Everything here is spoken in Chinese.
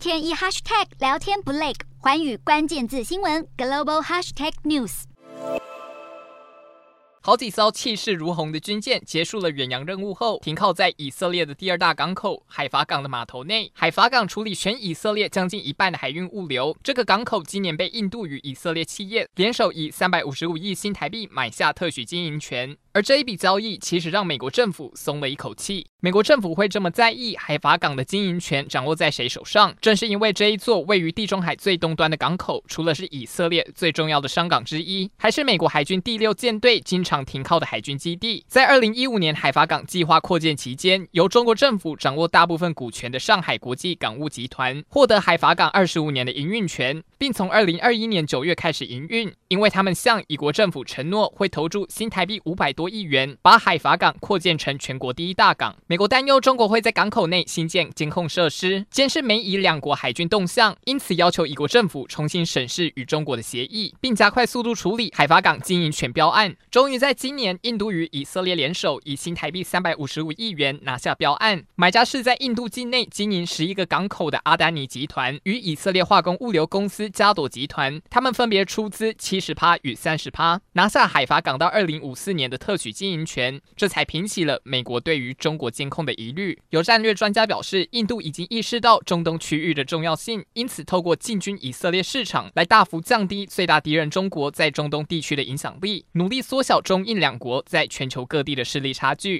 天一 hashtag 聊天不累，环宇关键字新闻 global hashtag news。好几艘气势如虹的军舰结束了远洋任务后，停靠在以色列的第二大港口海法港的码头内。海法港处理全以色列将近一半的海运物流。这个港口今年被印度与以色列企业联手以三百五十五亿新台币买下特许经营权。而这一笔交易其实让美国政府松了一口气。美国政府会这么在意海法港的经营权掌握在谁手上，正是因为这一座位于地中海最东端的港口，除了是以色列最重要的商港之一，还是美国海军第六舰队经常停靠的海军基地。在二零一五年海法港计划扩建期间，由中国政府掌握大部分股权的上海国际港务集团获得海法港二十五年的营运权，并从二零二一年九月开始营运，因为他们向以国政府承诺会投注新台币五百多亿元，把海法港扩建成全国第一大港。美国担忧中国会在港口内新建监控设施，监视美以两国海军动向，因此要求以国政府重新审视与中国的协议，并加快速度处理海法港经营权标案。终于在今年，印度与以色列联手，以新台币三百五十五亿元拿下标案。买家是在印度境内经营十一个港口的阿丹尼集团与以色列化工物流公司加朵集团，他们分别出资七十趴与三十趴，拿下海法港到二零五四年的特许经营权，这才平息了美国对于中国监控的疑虑。有战略专家表示，印度已经意识到中东区域的重要性，因此透过进军以色列市场来大幅降低最大敌人中国在中东地区的影响力，努力缩小中印两国在全球各地的势力差距。